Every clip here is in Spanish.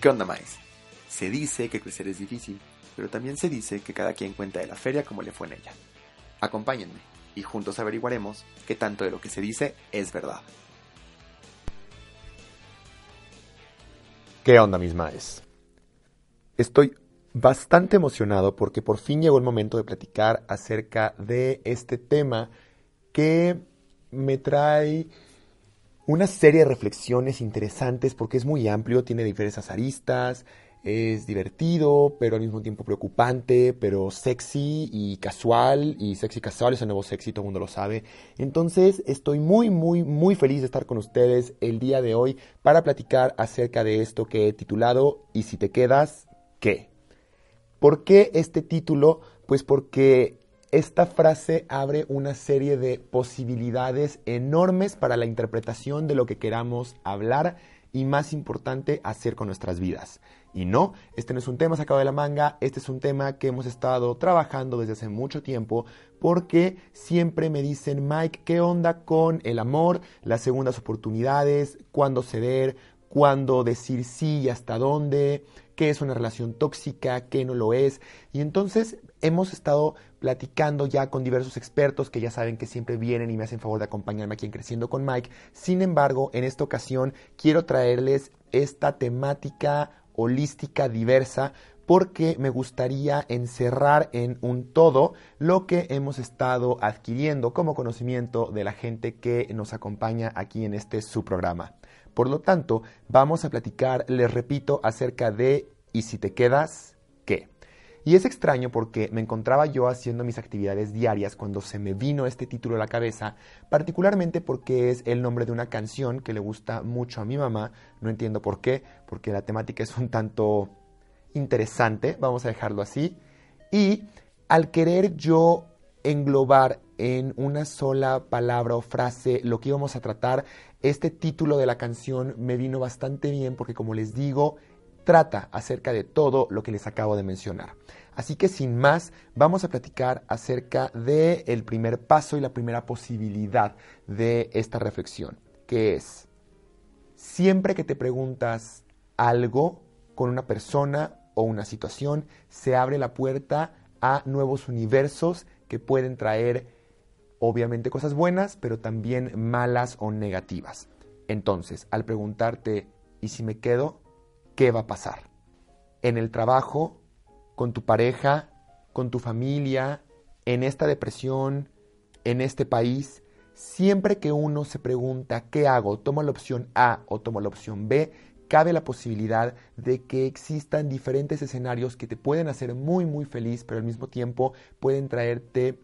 ¿Qué onda, maíz? Se dice que crecer es difícil, pero también se dice que cada quien cuenta de la feria como le fue en ella. Acompáñenme y juntos averiguaremos qué tanto de lo que se dice es verdad. ¿Qué onda, mis maes? Estoy bastante emocionado porque por fin llegó el momento de platicar acerca de este tema que me trae una serie de reflexiones interesantes porque es muy amplio, tiene diversas aristas, es divertido, pero al mismo tiempo preocupante, pero sexy y casual, y sexy casual es el nuevo sexy, todo el mundo lo sabe. Entonces estoy muy, muy, muy feliz de estar con ustedes el día de hoy para platicar acerca de esto que he titulado ¿Y si te quedas, qué? ¿Por qué este título? Pues porque esta frase abre una serie de posibilidades enormes para la interpretación de lo que queramos hablar y más importante, hacer con nuestras vidas. Y no, este no es un tema sacado de la manga, este es un tema que hemos estado trabajando desde hace mucho tiempo porque siempre me dicen, Mike, ¿qué onda con el amor, las segundas oportunidades, cuándo ceder, cuándo decir sí y hasta dónde, qué es una relación tóxica, qué no lo es? Y entonces hemos estado platicando ya con diversos expertos que ya saben que siempre vienen y me hacen favor de acompañarme aquí en Creciendo con Mike. Sin embargo, en esta ocasión quiero traerles esta temática holística diversa porque me gustaría encerrar en un todo lo que hemos estado adquiriendo como conocimiento de la gente que nos acompaña aquí en este su programa. Por lo tanto, vamos a platicar, les repito, acerca de ¿y si te quedas? Y es extraño porque me encontraba yo haciendo mis actividades diarias cuando se me vino este título a la cabeza, particularmente porque es el nombre de una canción que le gusta mucho a mi mamá, no entiendo por qué, porque la temática es un tanto interesante, vamos a dejarlo así, y al querer yo englobar en una sola palabra o frase lo que íbamos a tratar, este título de la canción me vino bastante bien porque como les digo, trata acerca de todo lo que les acabo de mencionar. Así que sin más, vamos a platicar acerca del el primer paso y la primera posibilidad de esta reflexión, que es, siempre que te preguntas algo con una persona o una situación, se abre la puerta a nuevos universos que pueden traer obviamente cosas buenas, pero también malas o negativas. Entonces, al preguntarte, ¿y si me quedo? ¿qué va a pasar? En el trabajo, con tu pareja, con tu familia, en esta depresión, en este país, siempre que uno se pregunta ¿qué hago? ¿Tomo la opción A o tomo la opción B? Cabe la posibilidad de que existan diferentes escenarios que te pueden hacer muy muy feliz, pero al mismo tiempo pueden traerte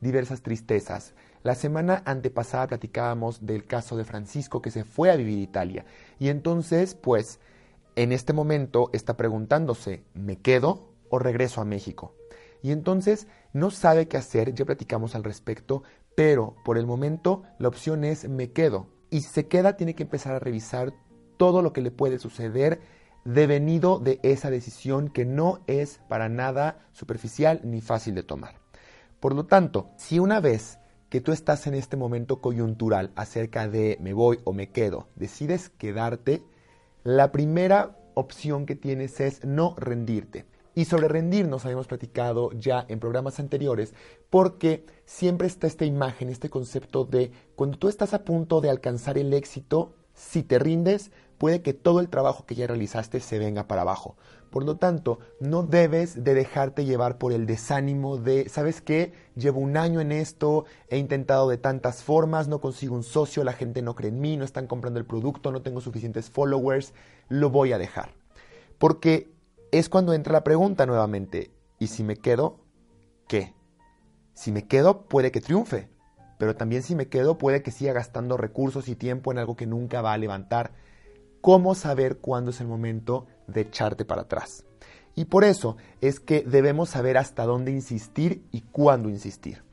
diversas tristezas. La semana antepasada platicábamos del caso de Francisco que se fue a vivir a Italia. Y entonces, pues, en este momento está preguntándose, ¿me quedo o regreso a México? Y entonces no sabe qué hacer, ya platicamos al respecto, pero por el momento la opción es me quedo. Y si se queda tiene que empezar a revisar todo lo que le puede suceder devenido de esa decisión que no es para nada superficial ni fácil de tomar. Por lo tanto, si una vez que tú estás en este momento coyuntural acerca de me voy o me quedo, decides quedarte, la primera opción que tienes es no rendirte. Y sobre rendirnos habíamos platicado ya en programas anteriores porque siempre está esta imagen, este concepto de cuando tú estás a punto de alcanzar el éxito, si te rindes, puede que todo el trabajo que ya realizaste se venga para abajo. Por lo tanto, no debes de dejarte llevar por el desánimo de, ¿sabes qué? Llevo un año en esto, he intentado de tantas formas, no consigo un socio, la gente no cree en mí, no están comprando el producto, no tengo suficientes followers, lo voy a dejar. Porque es cuando entra la pregunta nuevamente, ¿y si me quedo? ¿Qué? Si me quedo, puede que triunfe, pero también si me quedo, puede que siga gastando recursos y tiempo en algo que nunca va a levantar cómo saber cuándo es el momento de echarte para atrás. Y por eso es que debemos saber hasta dónde insistir y cuándo insistir.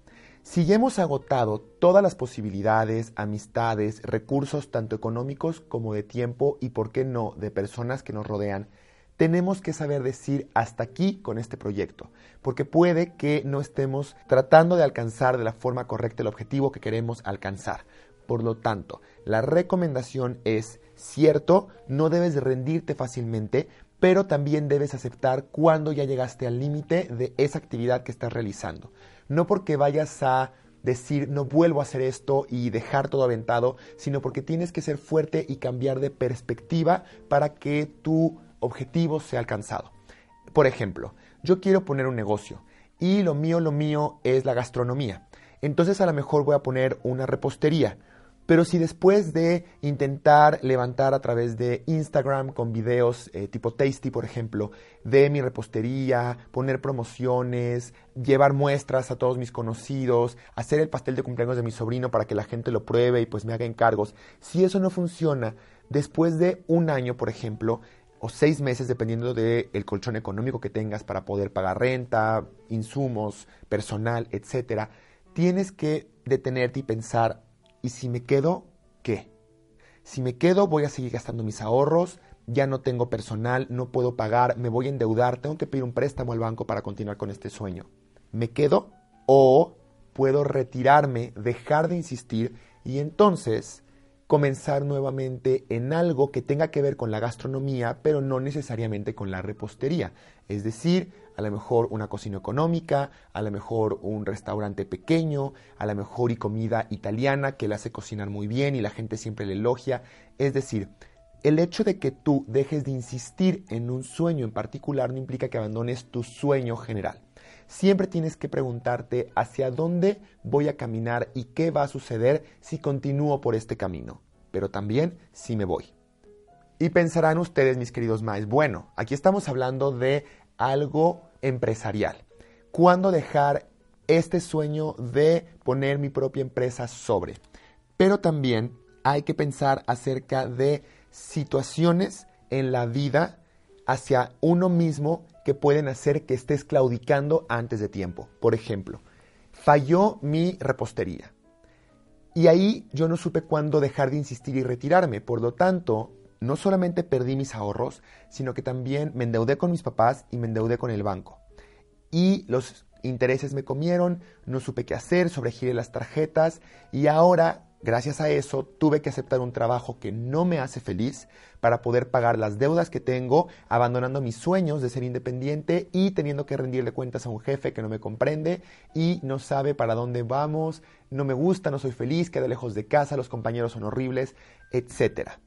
Si hemos agotado todas las posibilidades, amistades, recursos tanto económicos como de tiempo y, por qué no, de personas que nos rodean, tenemos que saber decir hasta aquí con este proyecto, porque puede que no estemos tratando de alcanzar de la forma correcta el objetivo que queremos alcanzar. Por lo tanto, la recomendación es, cierto, no debes rendirte fácilmente, pero también debes aceptar cuando ya llegaste al límite de esa actividad que estás realizando. No porque vayas a decir no vuelvo a hacer esto y dejar todo aventado, sino porque tienes que ser fuerte y cambiar de perspectiva para que tu objetivo sea alcanzado. Por ejemplo, yo quiero poner un negocio y lo mío, lo mío es la gastronomía. Entonces a lo mejor voy a poner una repostería pero si después de intentar levantar a través de Instagram con videos eh, tipo Tasty, por ejemplo, de mi repostería, poner promociones, llevar muestras a todos mis conocidos, hacer el pastel de cumpleaños de mi sobrino para que la gente lo pruebe y pues me haga encargos, si eso no funciona, después de un año, por ejemplo, o seis meses, dependiendo del colchón económico que tengas para poder pagar renta, insumos, personal, etcétera, tienes que detenerte y pensar ¿Y si me quedo, qué? Si me quedo, voy a seguir gastando mis ahorros, ya no tengo personal, no puedo pagar, me voy a endeudar, tengo que pedir un préstamo al banco para continuar con este sueño. ¿Me quedo? O puedo retirarme, dejar de insistir y entonces comenzar nuevamente en algo que tenga que ver con la gastronomía, pero no necesariamente con la repostería. Es decir, a lo mejor una cocina económica, a lo mejor un restaurante pequeño, a lo mejor y comida italiana que le hace cocinar muy bien y la gente siempre le elogia. Es decir, el hecho de que tú dejes de insistir en un sueño en particular no implica que abandones tu sueño general. Siempre tienes que preguntarte hacia dónde voy a caminar y qué va a suceder si continúo por este camino, pero también si me voy. Y pensarán ustedes, mis queridos maes, bueno, aquí estamos hablando de algo empresarial. ¿Cuándo dejar este sueño de poner mi propia empresa sobre? Pero también hay que pensar acerca de situaciones en la vida hacia uno mismo que pueden hacer que estés claudicando antes de tiempo. Por ejemplo, falló mi repostería. Y ahí yo no supe cuándo dejar de insistir y retirarme. Por lo tanto, no solamente perdí mis ahorros, sino que también me endeudé con mis papás y me endeudé con el banco. Y los intereses me comieron, no supe qué hacer, sobregiré las tarjetas y ahora, gracias a eso, tuve que aceptar un trabajo que no me hace feliz para poder pagar las deudas que tengo, abandonando mis sueños de ser independiente y teniendo que rendirle cuentas a un jefe que no me comprende y no sabe para dónde vamos, no me gusta, no soy feliz, queda lejos de casa, los compañeros son horribles, etcétera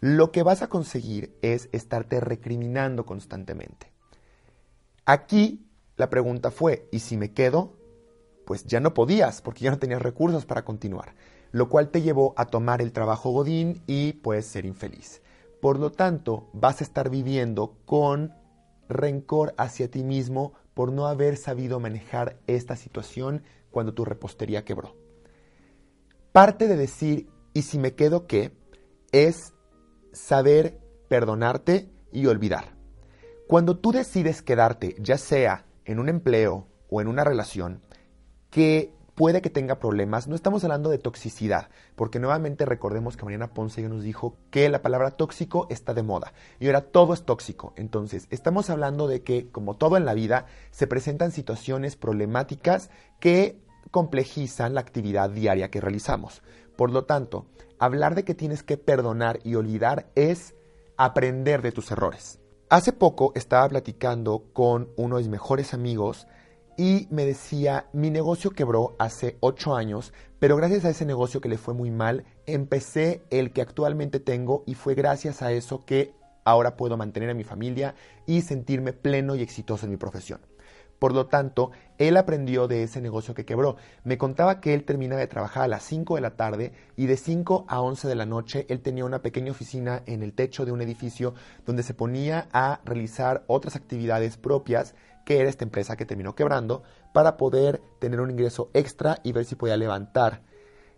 lo que vas a conseguir es estarte recriminando constantemente. Aquí la pregunta fue, ¿y si me quedo? Pues ya no podías, porque ya no tenías recursos para continuar, lo cual te llevó a tomar el trabajo Godín y pues ser infeliz. Por lo tanto, vas a estar viviendo con rencor hacia ti mismo por no haber sabido manejar esta situación cuando tu repostería quebró. Parte de decir, ¿y si me quedo qué? es saber perdonarte y olvidar. Cuando tú decides quedarte, ya sea en un empleo o en una relación, que puede que tenga problemas, no estamos hablando de toxicidad, porque nuevamente recordemos que Mariana Ponce ya nos dijo que la palabra tóxico está de moda y ahora todo es tóxico. Entonces, estamos hablando de que, como todo en la vida, se presentan situaciones problemáticas que complejizan la actividad diaria que realizamos. Por lo tanto, hablar de que tienes que perdonar y olvidar es aprender de tus errores. Hace poco estaba platicando con uno de mis mejores amigos y me decía, mi negocio quebró hace ocho años, pero gracias a ese negocio que le fue muy mal, empecé el que actualmente tengo y fue gracias a eso que ahora puedo mantener a mi familia y sentirme pleno y exitoso en mi profesión. Por lo tanto, él aprendió de ese negocio que quebró. Me contaba que él terminaba de trabajar a las 5 de la tarde y de 5 a 11 de la noche él tenía una pequeña oficina en el techo de un edificio donde se ponía a realizar otras actividades propias que era esta empresa que terminó quebrando para poder tener un ingreso extra y ver si podía levantar.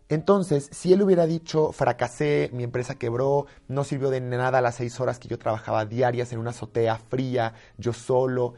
Entonces, si él hubiera dicho, fracasé, mi empresa quebró, no sirvió de nada las seis horas que yo trabajaba diarias en una azotea fría, yo solo,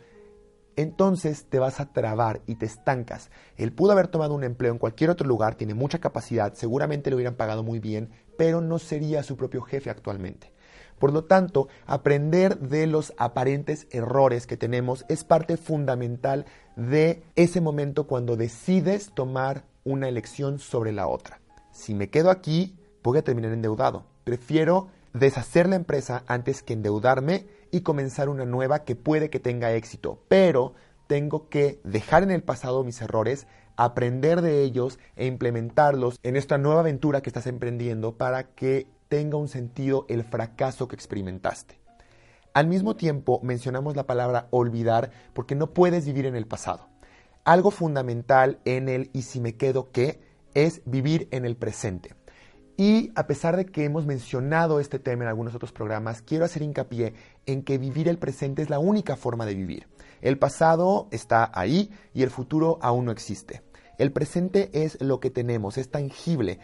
entonces te vas a trabar y te estancas. Él pudo haber tomado un empleo en cualquier otro lugar, tiene mucha capacidad, seguramente le hubieran pagado muy bien, pero no sería su propio jefe actualmente. Por lo tanto, aprender de los aparentes errores que tenemos es parte fundamental de ese momento cuando decides tomar una elección sobre la otra. Si me quedo aquí, voy a terminar endeudado. Prefiero deshacer la empresa antes que endeudarme y comenzar una nueva que puede que tenga éxito, pero tengo que dejar en el pasado mis errores, aprender de ellos e implementarlos en esta nueva aventura que estás emprendiendo para que tenga un sentido el fracaso que experimentaste. Al mismo tiempo mencionamos la palabra olvidar porque no puedes vivir en el pasado. Algo fundamental en el y si me quedo qué es vivir en el presente. Y a pesar de que hemos mencionado este tema en algunos otros programas, quiero hacer hincapié en que vivir el presente es la única forma de vivir. El pasado está ahí y el futuro aún no existe. El presente es lo que tenemos, es tangible.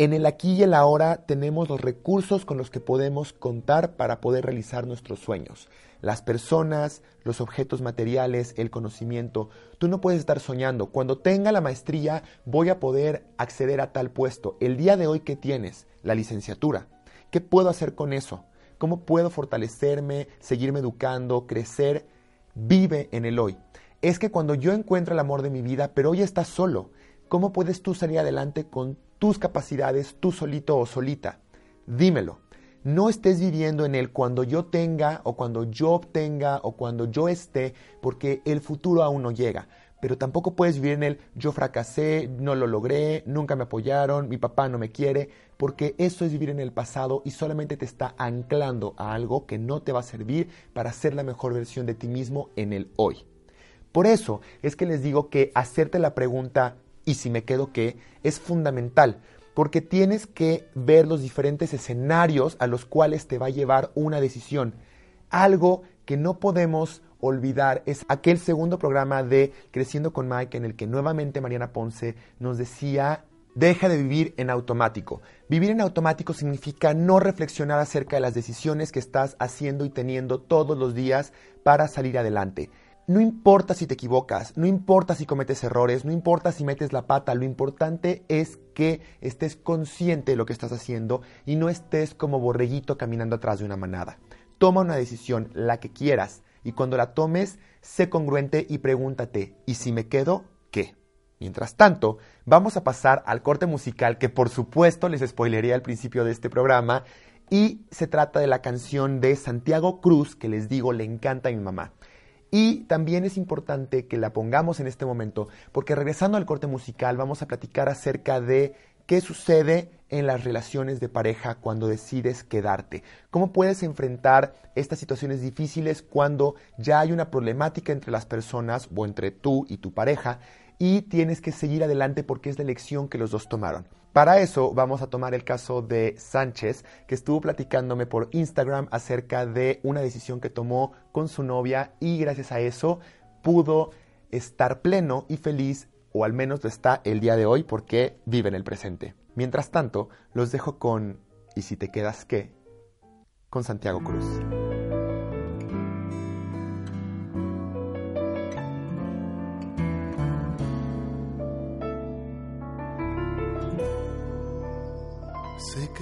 En el aquí y el ahora tenemos los recursos con los que podemos contar para poder realizar nuestros sueños. Las personas, los objetos materiales, el conocimiento. Tú no puedes estar soñando. Cuando tenga la maestría voy a poder acceder a tal puesto. El día de hoy que tienes, la licenciatura. ¿Qué puedo hacer con eso? ¿Cómo puedo fortalecerme, seguirme educando, crecer? Vive en el hoy. Es que cuando yo encuentro el amor de mi vida, pero hoy estás solo, ¿cómo puedes tú salir adelante con tus capacidades, tú solito o solita? Dímelo. No estés viviendo en el cuando yo tenga o cuando yo obtenga o cuando yo esté, porque el futuro aún no llega. Pero tampoco puedes vivir en el yo fracasé, no lo logré, nunca me apoyaron, mi papá no me quiere, porque eso es vivir en el pasado y solamente te está anclando a algo que no te va a servir para ser la mejor versión de ti mismo en el hoy. Por eso es que les digo que hacerte la pregunta ¿y si me quedo qué? es fundamental, porque tienes que ver los diferentes escenarios a los cuales te va a llevar una decisión. Algo que no podemos olvidar es aquel segundo programa de Creciendo con Mike en el que nuevamente Mariana Ponce nos decía Deja de vivir en automático. Vivir en automático significa no reflexionar acerca de las decisiones que estás haciendo y teniendo todos los días para salir adelante. No importa si te equivocas, no importa si cometes errores, no importa si metes la pata, lo importante es que estés consciente de lo que estás haciendo y no estés como borreguito caminando atrás de una manada. Toma una decisión, la que quieras, y cuando la tomes, sé congruente y pregúntate, ¿y si me quedo, qué? Mientras tanto, vamos a pasar al corte musical que por supuesto les spoilería al principio de este programa y se trata de la canción de Santiago Cruz que les digo le encanta a mi mamá. Y también es importante que la pongamos en este momento porque regresando al corte musical vamos a platicar acerca de qué sucede en las relaciones de pareja cuando decides quedarte. ¿Cómo puedes enfrentar estas situaciones difíciles cuando ya hay una problemática entre las personas o entre tú y tu pareja y tienes que seguir adelante porque es la elección que los dos tomaron. Para eso vamos a tomar el caso de Sánchez, que estuvo platicándome por Instagram acerca de una decisión que tomó con su novia y gracias a eso pudo estar pleno y feliz, o al menos lo está el día de hoy porque vive en el presente. Mientras tanto, los dejo con ¿Y si te quedas qué? con Santiago Cruz.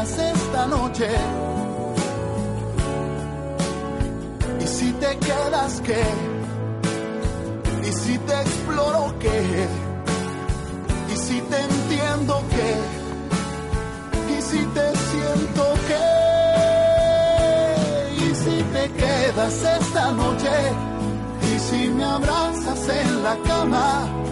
esta noche, y si te quedas qué, y si te exploro qué, y si te entiendo qué, y si te siento qué te quedas esta noche. Y si me abrazas en la cama. y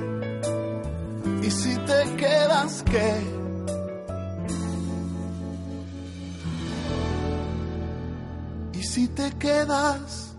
¿Y si te quedas qué? ¿Y si te quedas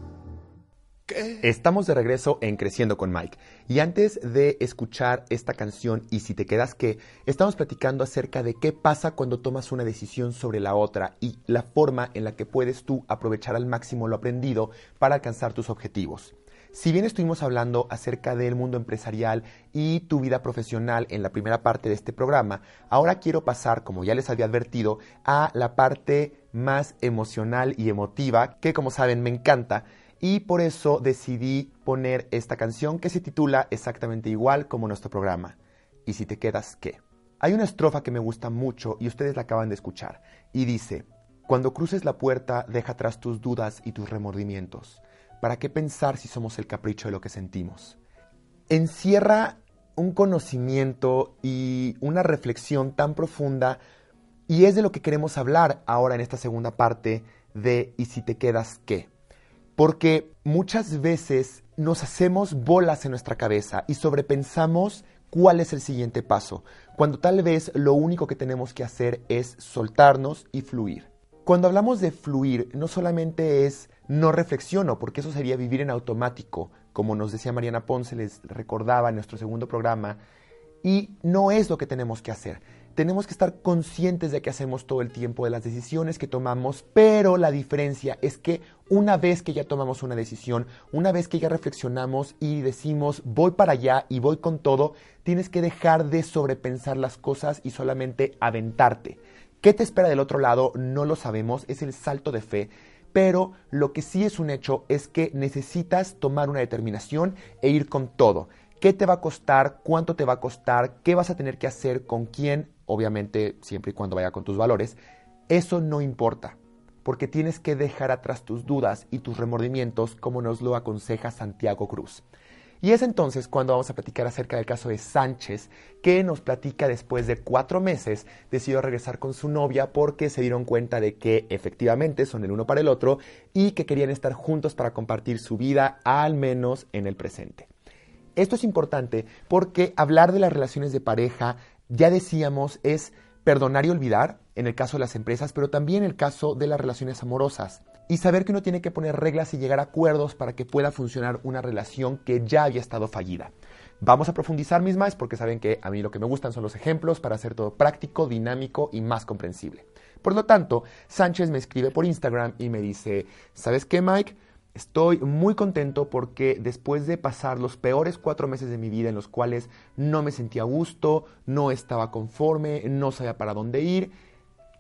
qué? Estamos de regreso en Creciendo con Mike. Y antes de escuchar esta canción y si te quedas qué, estamos platicando acerca de qué pasa cuando tomas una decisión sobre la otra y la forma en la que puedes tú aprovechar al máximo lo aprendido para alcanzar tus objetivos. Si bien estuvimos hablando acerca del mundo empresarial y tu vida profesional en la primera parte de este programa, ahora quiero pasar, como ya les había advertido, a la parte más emocional y emotiva, que como saben me encanta, y por eso decidí poner esta canción que se titula exactamente igual como nuestro programa. ¿Y si te quedas qué? Hay una estrofa que me gusta mucho y ustedes la acaban de escuchar, y dice, Cuando cruces la puerta, deja atrás tus dudas y tus remordimientos ¿para qué pensar si somos el capricho de lo que sentimos? Encierra un conocimiento y una reflexión tan profunda y es de lo que queremos hablar ahora en esta segunda parte de ¿y si te quedas qué? Porque muchas veces nos hacemos bolas en nuestra cabeza y sobrepensamos cuál es el siguiente paso, cuando tal vez lo único que tenemos que hacer es soltarnos y fluir. Cuando hablamos de fluir, no solamente es no reflexiono, porque eso sería vivir en automático, como nos decía Mariana Ponce, les recordaba en nuestro segundo programa, y no es lo que tenemos que hacer. Tenemos que estar conscientes de que hacemos todo el tiempo de las decisiones que tomamos, pero la diferencia es que una vez que ya tomamos una decisión, una vez que ya reflexionamos y decimos voy para allá y voy con todo, tienes que dejar de sobrepensar las cosas y solamente aventarte. ¿Qué te espera del otro lado? No lo sabemos, es el salto de fe. Pero lo que sí es un hecho es que necesitas tomar una determinación e ir con todo. ¿Qué te va a costar? ¿Cuánto te va a costar? ¿Qué vas a tener que hacer? ¿Con quién? Obviamente, siempre y cuando vaya con tus valores. Eso no importa, porque tienes que dejar atrás tus dudas y tus remordimientos como nos lo aconseja Santiago Cruz. Y es entonces cuando vamos a platicar acerca del caso de Sánchez, que nos platica después de cuatro meses decidió regresar con su novia porque se dieron cuenta de que efectivamente son el uno para el otro y que querían estar juntos para compartir su vida, al menos en el presente. Esto es importante porque hablar de las relaciones de pareja, ya decíamos, es perdonar y olvidar en el caso de las empresas, pero también en el caso de las relaciones amorosas y saber que uno tiene que poner reglas y llegar a acuerdos para que pueda funcionar una relación que ya había estado fallida. Vamos a profundizar mis más porque saben que a mí lo que me gustan son los ejemplos para hacer todo práctico, dinámico y más comprensible. Por lo tanto, Sánchez me escribe por Instagram y me dice, ¿sabes qué Mike? Estoy muy contento porque después de pasar los peores cuatro meses de mi vida en los cuales no me sentía a gusto, no estaba conforme, no sabía para dónde ir,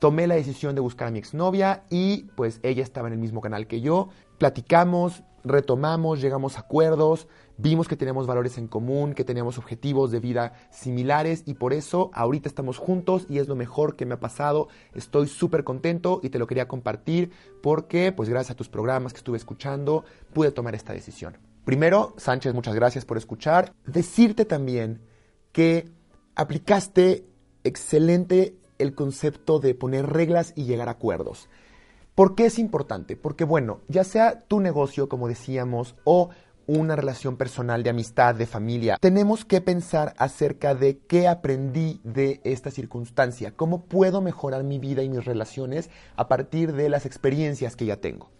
tomé la decisión de buscar a mi exnovia y pues ella estaba en el mismo canal que yo. platicamos, retomamos, llegamos a acuerdos, vimos que teníamos valores en común, que teníamos objetivos de vida similares y por eso ahorita estamos juntos y es lo mejor que me ha pasado. Estoy súper contento y te lo quería compartir porque pues gracias a tus programas que estuve escuchando pude tomar esta decisión. Primero, Sánchez, muchas gracias por escuchar. Decirte también que aplicaste excelente el concepto de poner reglas y llegar a acuerdos. ¿Por qué es importante? Porque bueno, ya sea tu negocio, como decíamos, o una relación personal de amistad, de familia, tenemos que pensar acerca de qué aprendí de esta circunstancia, cómo puedo mejorar mi vida y mis relaciones a partir de las experiencias que ya tengo.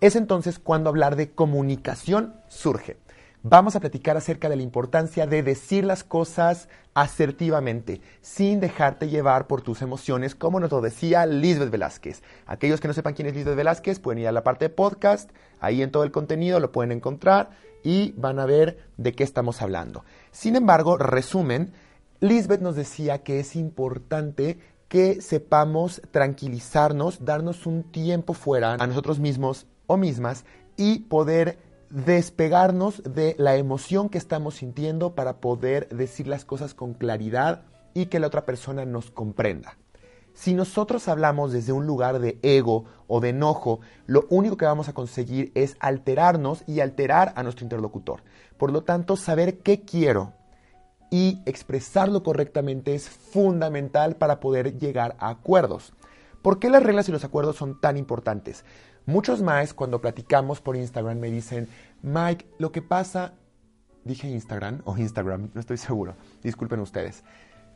Es entonces cuando hablar de comunicación surge vamos a platicar acerca de la importancia de decir las cosas asertivamente, sin dejarte llevar por tus emociones, como nos lo decía Lisbeth Velázquez. Aquellos que no sepan quién es Lisbeth Velázquez pueden ir a la parte de podcast, ahí en todo el contenido lo pueden encontrar y van a ver de qué estamos hablando. Sin embargo, resumen, Lisbeth nos decía que es importante que sepamos tranquilizarnos, darnos un tiempo fuera a nosotros mismos o mismas y poder despegarnos de la emoción que estamos sintiendo para poder decir las cosas con claridad y que la otra persona nos comprenda. Si nosotros hablamos desde un lugar de ego o de enojo, lo único que vamos a conseguir es alterarnos y alterar a nuestro interlocutor. Por lo tanto, saber qué quiero y expresarlo correctamente es fundamental para poder llegar a acuerdos. ¿Por qué las reglas y los acuerdos son tan importantes? Muchos más cuando platicamos por Instagram me dicen, Mike, lo que pasa, dije Instagram o Instagram, no estoy seguro, disculpen ustedes.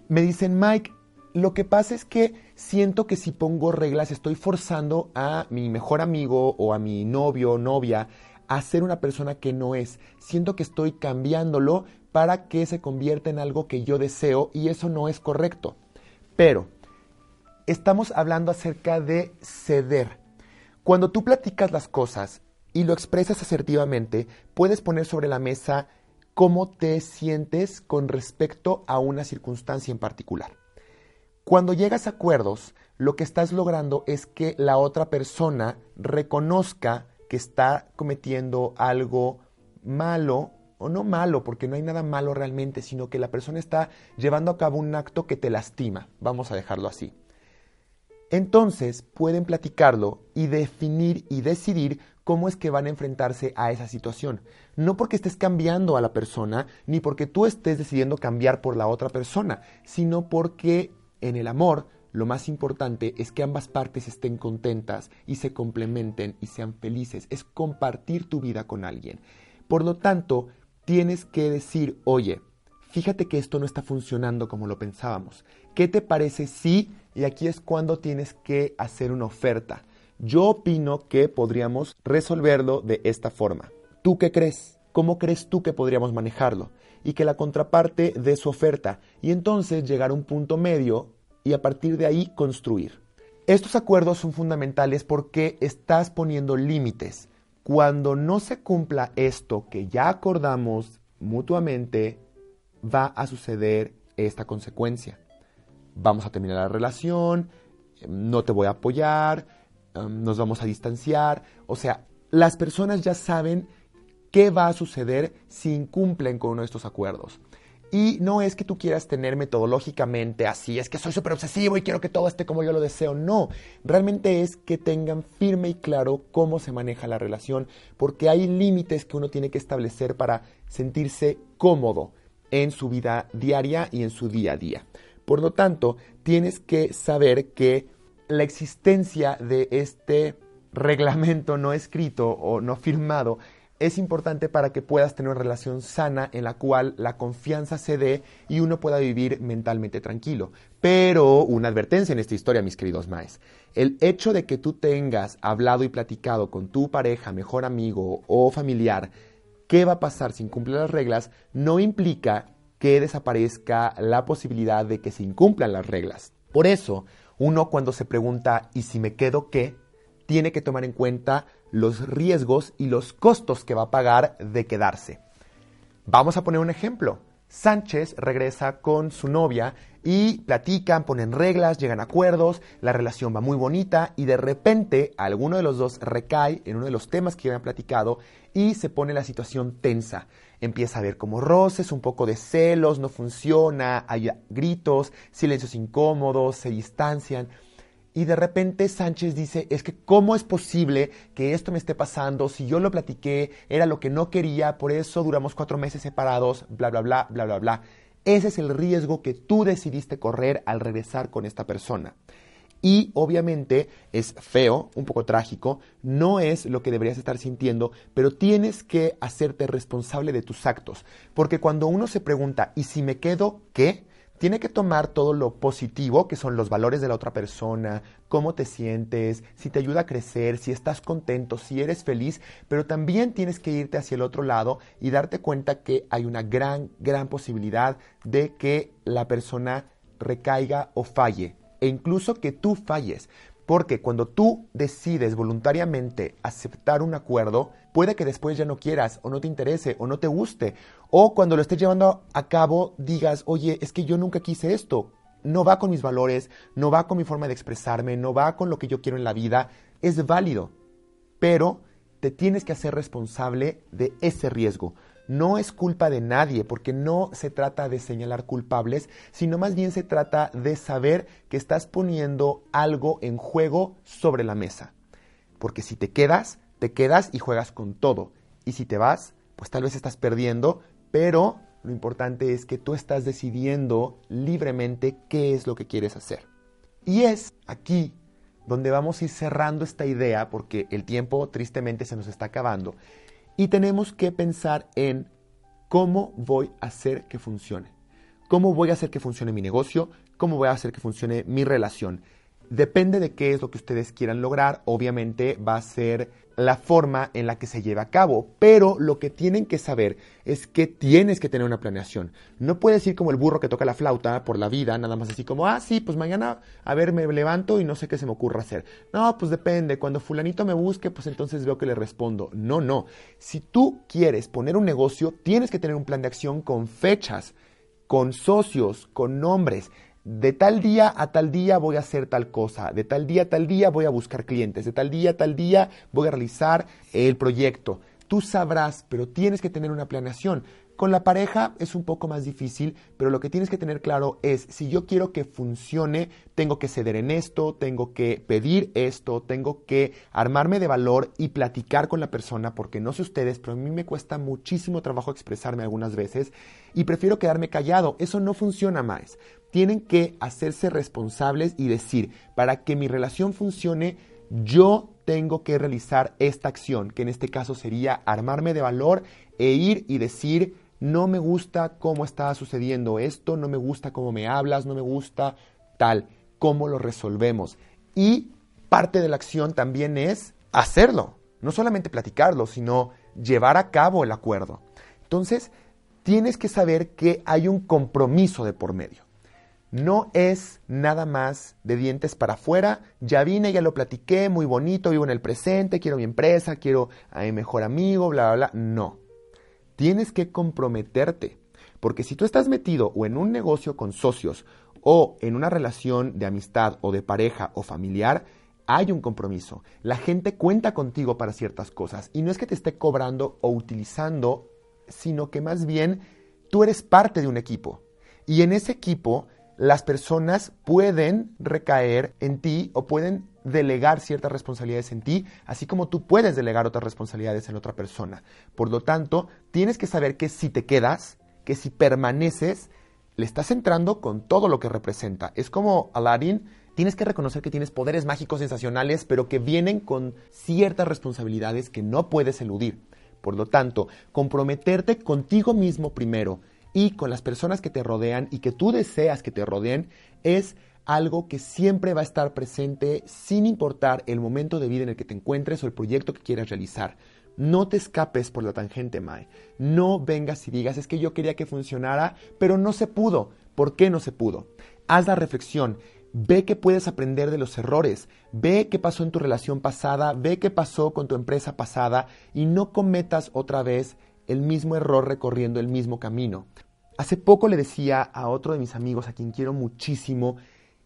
Me dicen, Mike, lo que pasa es que siento que si pongo reglas estoy forzando a mi mejor amigo o a mi novio o novia a ser una persona que no es. Siento que estoy cambiándolo para que se convierta en algo que yo deseo y eso no es correcto. Pero estamos hablando acerca de ceder. Cuando tú platicas las cosas y lo expresas asertivamente, puedes poner sobre la mesa cómo te sientes con respecto a una circunstancia en particular. Cuando llegas a acuerdos, lo que estás logrando es que la otra persona reconozca que está cometiendo algo malo, o no malo, porque no hay nada malo realmente, sino que la persona está llevando a cabo un acto que te lastima, vamos a dejarlo así. Entonces pueden platicarlo y definir y decidir cómo es que van a enfrentarse a esa situación. No porque estés cambiando a la persona, ni porque tú estés decidiendo cambiar por la otra persona, sino porque en el amor lo más importante es que ambas partes estén contentas y se complementen y sean felices. Es compartir tu vida con alguien. Por lo tanto, tienes que decir, oye, fíjate que esto no está funcionando como lo pensábamos. ¿Qué te parece si y aquí es cuando tienes que hacer una oferta. Yo opino que podríamos resolverlo de esta forma. ¿Tú qué crees? ¿Cómo crees tú que podríamos manejarlo? Y que la contraparte dé su oferta y entonces llegar a un punto medio y a partir de ahí construir. Estos acuerdos son fundamentales porque estás poniendo límites. Cuando no se cumpla esto que ya acordamos mutuamente, va a suceder esta consecuencia vamos a terminar la relación, no te voy a apoyar, em, nos vamos a distanciar. O sea, las personas ya saben qué va a suceder si incumplen con uno de estos acuerdos. Y no es que tú quieras tener metodológicamente así, es que soy súper obsesivo y quiero que todo esté como yo lo deseo. No, realmente es que tengan firme y claro cómo se maneja la relación, porque hay límites que uno tiene que establecer para sentirse cómodo en su vida diaria y en su día a día. Por lo tanto, tienes que saber que la existencia de este reglamento no escrito o no firmado es importante para que puedas tener una relación sana en la cual la confianza se dé y uno pueda vivir mentalmente tranquilo. Pero una advertencia en esta historia, mis queridos maes. El hecho de que tú tengas hablado y platicado con tu pareja, mejor amigo o familiar, qué va a pasar sin cumplir las reglas, no implica que desaparezca la posibilidad de que se incumplan las reglas. Por eso, uno cuando se pregunta ¿y si me quedo qué? tiene que tomar en cuenta los riesgos y los costos que va a pagar de quedarse. Vamos a poner un ejemplo. Sánchez regresa con su novia y platican, ponen reglas, llegan a acuerdos, la relación va muy bonita y de repente alguno de los dos recae en uno de los temas que habían platicado y se pone la situación tensa. Empieza a haber como roces, un poco de celos, no funciona, hay gritos, silencios incómodos, se distancian. Y de repente Sánchez dice, es que ¿cómo es posible que esto me esté pasando? Si yo lo platiqué, era lo que no quería, por eso duramos cuatro meses separados, bla, bla, bla, bla, bla, bla. Ese es el riesgo que tú decidiste correr al regresar con esta persona. Y obviamente es feo, un poco trágico, no es lo que deberías estar sintiendo, pero tienes que hacerte responsable de tus actos. Porque cuando uno se pregunta, ¿y si me quedo qué? tiene que tomar todo lo positivo, que son los valores de la otra persona, cómo te sientes, si te ayuda a crecer, si estás contento, si eres feliz, pero también tienes que irte hacia el otro lado y darte cuenta que hay una gran, gran posibilidad de que la persona recaiga o falle, e incluso que tú falles. Porque cuando tú decides voluntariamente aceptar un acuerdo, puede que después ya no quieras o no te interese o no te guste. O cuando lo estés llevando a cabo digas, oye, es que yo nunca quise esto. No va con mis valores, no va con mi forma de expresarme, no va con lo que yo quiero en la vida. Es válido. Pero te tienes que hacer responsable de ese riesgo no es culpa de nadie, porque no se trata de señalar culpables, sino más bien se trata de saber que estás poniendo algo en juego sobre la mesa. Porque si te quedas, te quedas y juegas con todo. Y si te vas, pues tal vez estás perdiendo, pero lo importante es que tú estás decidiendo libremente qué es lo que quieres hacer. Y es aquí donde vamos a ir cerrando esta idea, porque el tiempo tristemente se nos está acabando, y tenemos que pensar en cómo voy a hacer que funcione. ¿Cómo voy a hacer que funcione mi negocio? ¿Cómo voy a hacer que funcione mi relación? Depende de qué es lo que ustedes quieran lograr, obviamente va a ser la forma en la que se lleva a cabo, pero lo que tienen que saber es que tienes que tener una planeación. No puedes ir como el burro que toca la flauta por la vida, nada más así como, ah, sí, pues mañana, a ver, me levanto y no sé qué se me ocurra hacer. No, pues depende, cuando fulanito me busque, pues entonces veo que le respondo. No, no. Si tú quieres poner un negocio, tienes que tener un plan de acción con fechas, con socios, con nombres de tal día a tal día voy a hacer tal cosa, de tal día a tal día voy a buscar clientes, de tal día a tal día voy a realizar el proyecto. Tú sabrás, pero tienes que tener una planeación. Con la pareja es un poco más difícil, pero lo que tienes que tener claro es, si yo quiero que funcione, tengo que ceder en esto, tengo que pedir esto, tengo que armarme de valor y platicar con la persona, porque no sé ustedes, pero a mí me cuesta muchísimo trabajo expresarme algunas veces y prefiero quedarme callado. Eso no funciona más. Tienen que hacerse responsables y decir, para que mi relación funcione, yo tengo que realizar esta acción, que en este caso sería armarme de valor e ir y decir, no me gusta cómo está sucediendo esto, no me gusta cómo me hablas, no me gusta tal, cómo lo resolvemos. Y parte de la acción también es hacerlo, no solamente platicarlo, sino llevar a cabo el acuerdo. Entonces, tienes que saber que hay un compromiso de por medio. No es nada más de dientes para afuera, ya vine, ya lo platiqué, muy bonito, vivo en el presente, quiero mi empresa, quiero a mi mejor amigo, bla, bla, bla. No, tienes que comprometerte. Porque si tú estás metido o en un negocio con socios o en una relación de amistad o de pareja o familiar, hay un compromiso. La gente cuenta contigo para ciertas cosas y no es que te esté cobrando o utilizando, sino que más bien tú eres parte de un equipo. Y en ese equipo las personas pueden recaer en ti o pueden delegar ciertas responsabilidades en ti, así como tú puedes delegar otras responsabilidades en otra persona. Por lo tanto, tienes que saber que si te quedas, que si permaneces, le estás entrando con todo lo que representa. Es como Aladdin, tienes que reconocer que tienes poderes mágicos sensacionales, pero que vienen con ciertas responsabilidades que no puedes eludir. Por lo tanto, comprometerte contigo mismo primero y con las personas que te rodean y que tú deseas que te rodeen es algo que siempre va a estar presente sin importar el momento de vida en el que te encuentres o el proyecto que quieras realizar. No te escapes por la tangente, Mae. No vengas y digas, es que yo quería que funcionara, pero no se pudo. ¿Por qué no se pudo? Haz la reflexión. Ve que puedes aprender de los errores, ve qué pasó en tu relación pasada, ve qué pasó con tu empresa pasada y no cometas otra vez el mismo error recorriendo el mismo camino. Hace poco le decía a otro de mis amigos, a quien quiero muchísimo,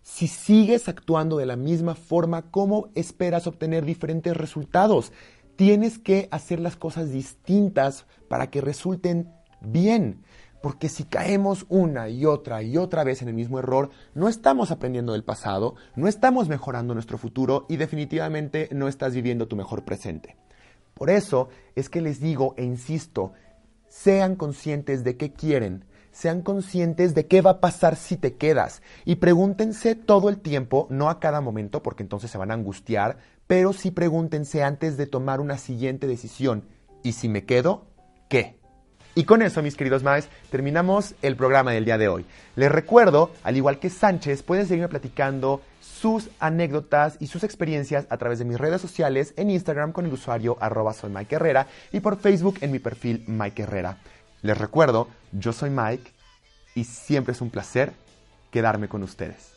si sigues actuando de la misma forma, ¿cómo esperas obtener diferentes resultados? Tienes que hacer las cosas distintas para que resulten bien. Porque si caemos una y otra y otra vez en el mismo error, no estamos aprendiendo del pasado, no estamos mejorando nuestro futuro y definitivamente no estás viviendo tu mejor presente. Por eso es que les digo e insisto, sean conscientes de qué quieren, sean conscientes de qué va a pasar si te quedas y pregúntense todo el tiempo, no a cada momento porque entonces se van a angustiar, pero sí pregúntense antes de tomar una siguiente decisión, ¿y si me quedo? ¿Qué? Y con eso, mis queridos maes, terminamos el programa del día de hoy. Les recuerdo, al igual que Sánchez, pueden seguirme platicando sus anécdotas y sus experiencias a través de mis redes sociales en Instagram con el usuario arroba y por Facebook en mi perfil Mike Herrera. Les recuerdo, yo soy Mike y siempre es un placer quedarme con ustedes.